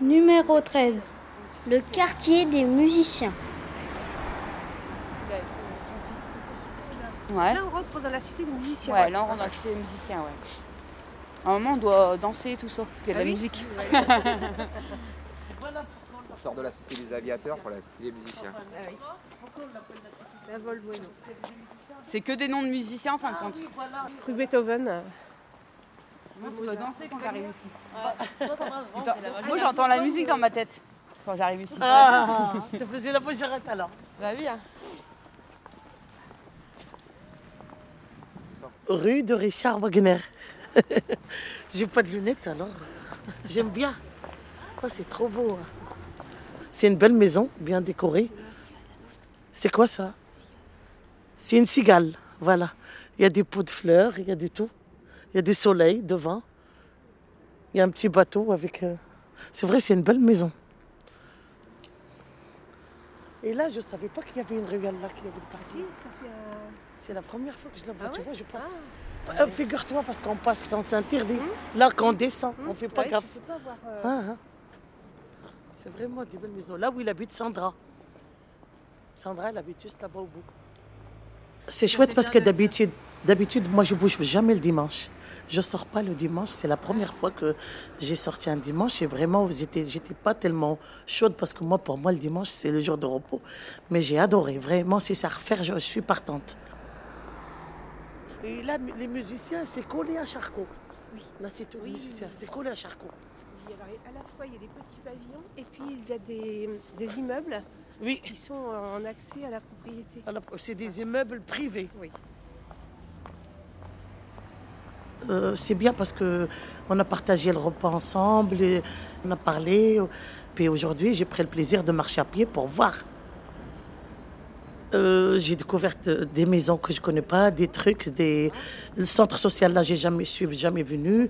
Numéro 13. Le quartier des musiciens. Ouais. Là, on rentre dans la cité des musiciens. Ouais, là on rentre dans la cité des musiciens, ouais. À un moment on doit danser et tout ça, parce qu'il y a de Ah la oui musique. On sort de la cité des aviateurs pour la cité des musiciens. Ah oui. C'est que des noms de musiciens en fin de compte. Rue Beethoven. Moi je dois danser quand j'arrive ici. Attends, Moi j'entends la musique dans ma tête quand j'arrive ici. Ah, tu faisais la pocherette alors. Bah oui, hein. Rue de Richard Wagner. J'ai pas de lunettes alors. J'aime bien. Oh, c'est trop beau. hein. C'est une belle maison, bien décorée. C'est quoi ça? C'est une cigale, voilà. Il y a des pots de fleurs, il y a du tout. Il y a du soleil devant. Il y a un petit bateau avec. euh, C'est vrai, c'est une belle maison. Et là, je ne savais pas qu'il y avait une ruelle là, qu'il y avait le Ah parti. un... C'est la première fois que je la vois, Ah tu ouais? vois, je passe. Ah. Euh, Figure-toi, parce qu'on passe sans s'interdit. Là, quand on descend, on fait pas Ouais, gaffe. euh, Hein, hein. C'est vraiment des belles maisons. Là où il habite Sandra. Sandra, elle habite juste là-bas au bout. C'est chouette parce que d'habitude, d'habitude, moi, je bouge jamais le dimanche. Je sors pas le dimanche. C'est la première fois que j'ai sorti un dimanche et vraiment, j'étais, j'étais pas tellement chaude parce que moi, pour moi, le dimanche, c'est le jour de repos. Mais j'ai adoré. Vraiment, si c'est à refaire, je, je suis partante. Et là, les musiciens, c'est collé à Charcot. Oui. Là, c'est tout Oui. C'est collé à Charcot. il y a- à la fois, il y a des petits pavillons et puis il y a des, des immeubles Oui. qui sont en accès à la propriété. Alors, C'est des immeubles privés. Oui. Euh, c'est bien parce que on a partagé le repas ensemble, on a parlé. Puis aujourd'hui, j'ai pris le plaisir de marcher à pied pour voir. Euh, j'ai découvert euh, des maisons que je connais pas, des trucs, des le centre social là, j'ai jamais suis jamais venu.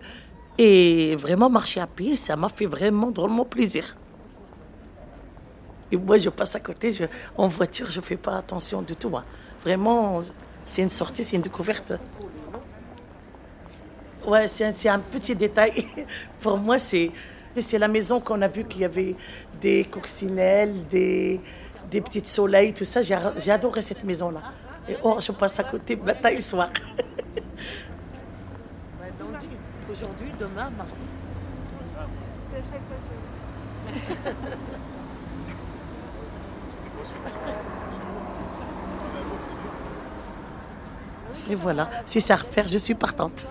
Et vraiment marcher à pied, ça m'a fait vraiment drôlement plaisir. Et moi, je passe à côté, en voiture, je fais pas attention du tout. Vraiment, c'est une sortie, c'est une découverte. Ouais, c'est un, petit détail. Pour moi, c'est c'est la maison qu'on a vu qu'il y avait des coccinelles, des, des petits soleils, tout ça. J'ai adoré cette maison-là. Et oh, je passe à côté matin et soir. Aujourd'hui, demain, mardi. C'est à chaque fois que Et voilà, si c'est à refaire, je suis partante.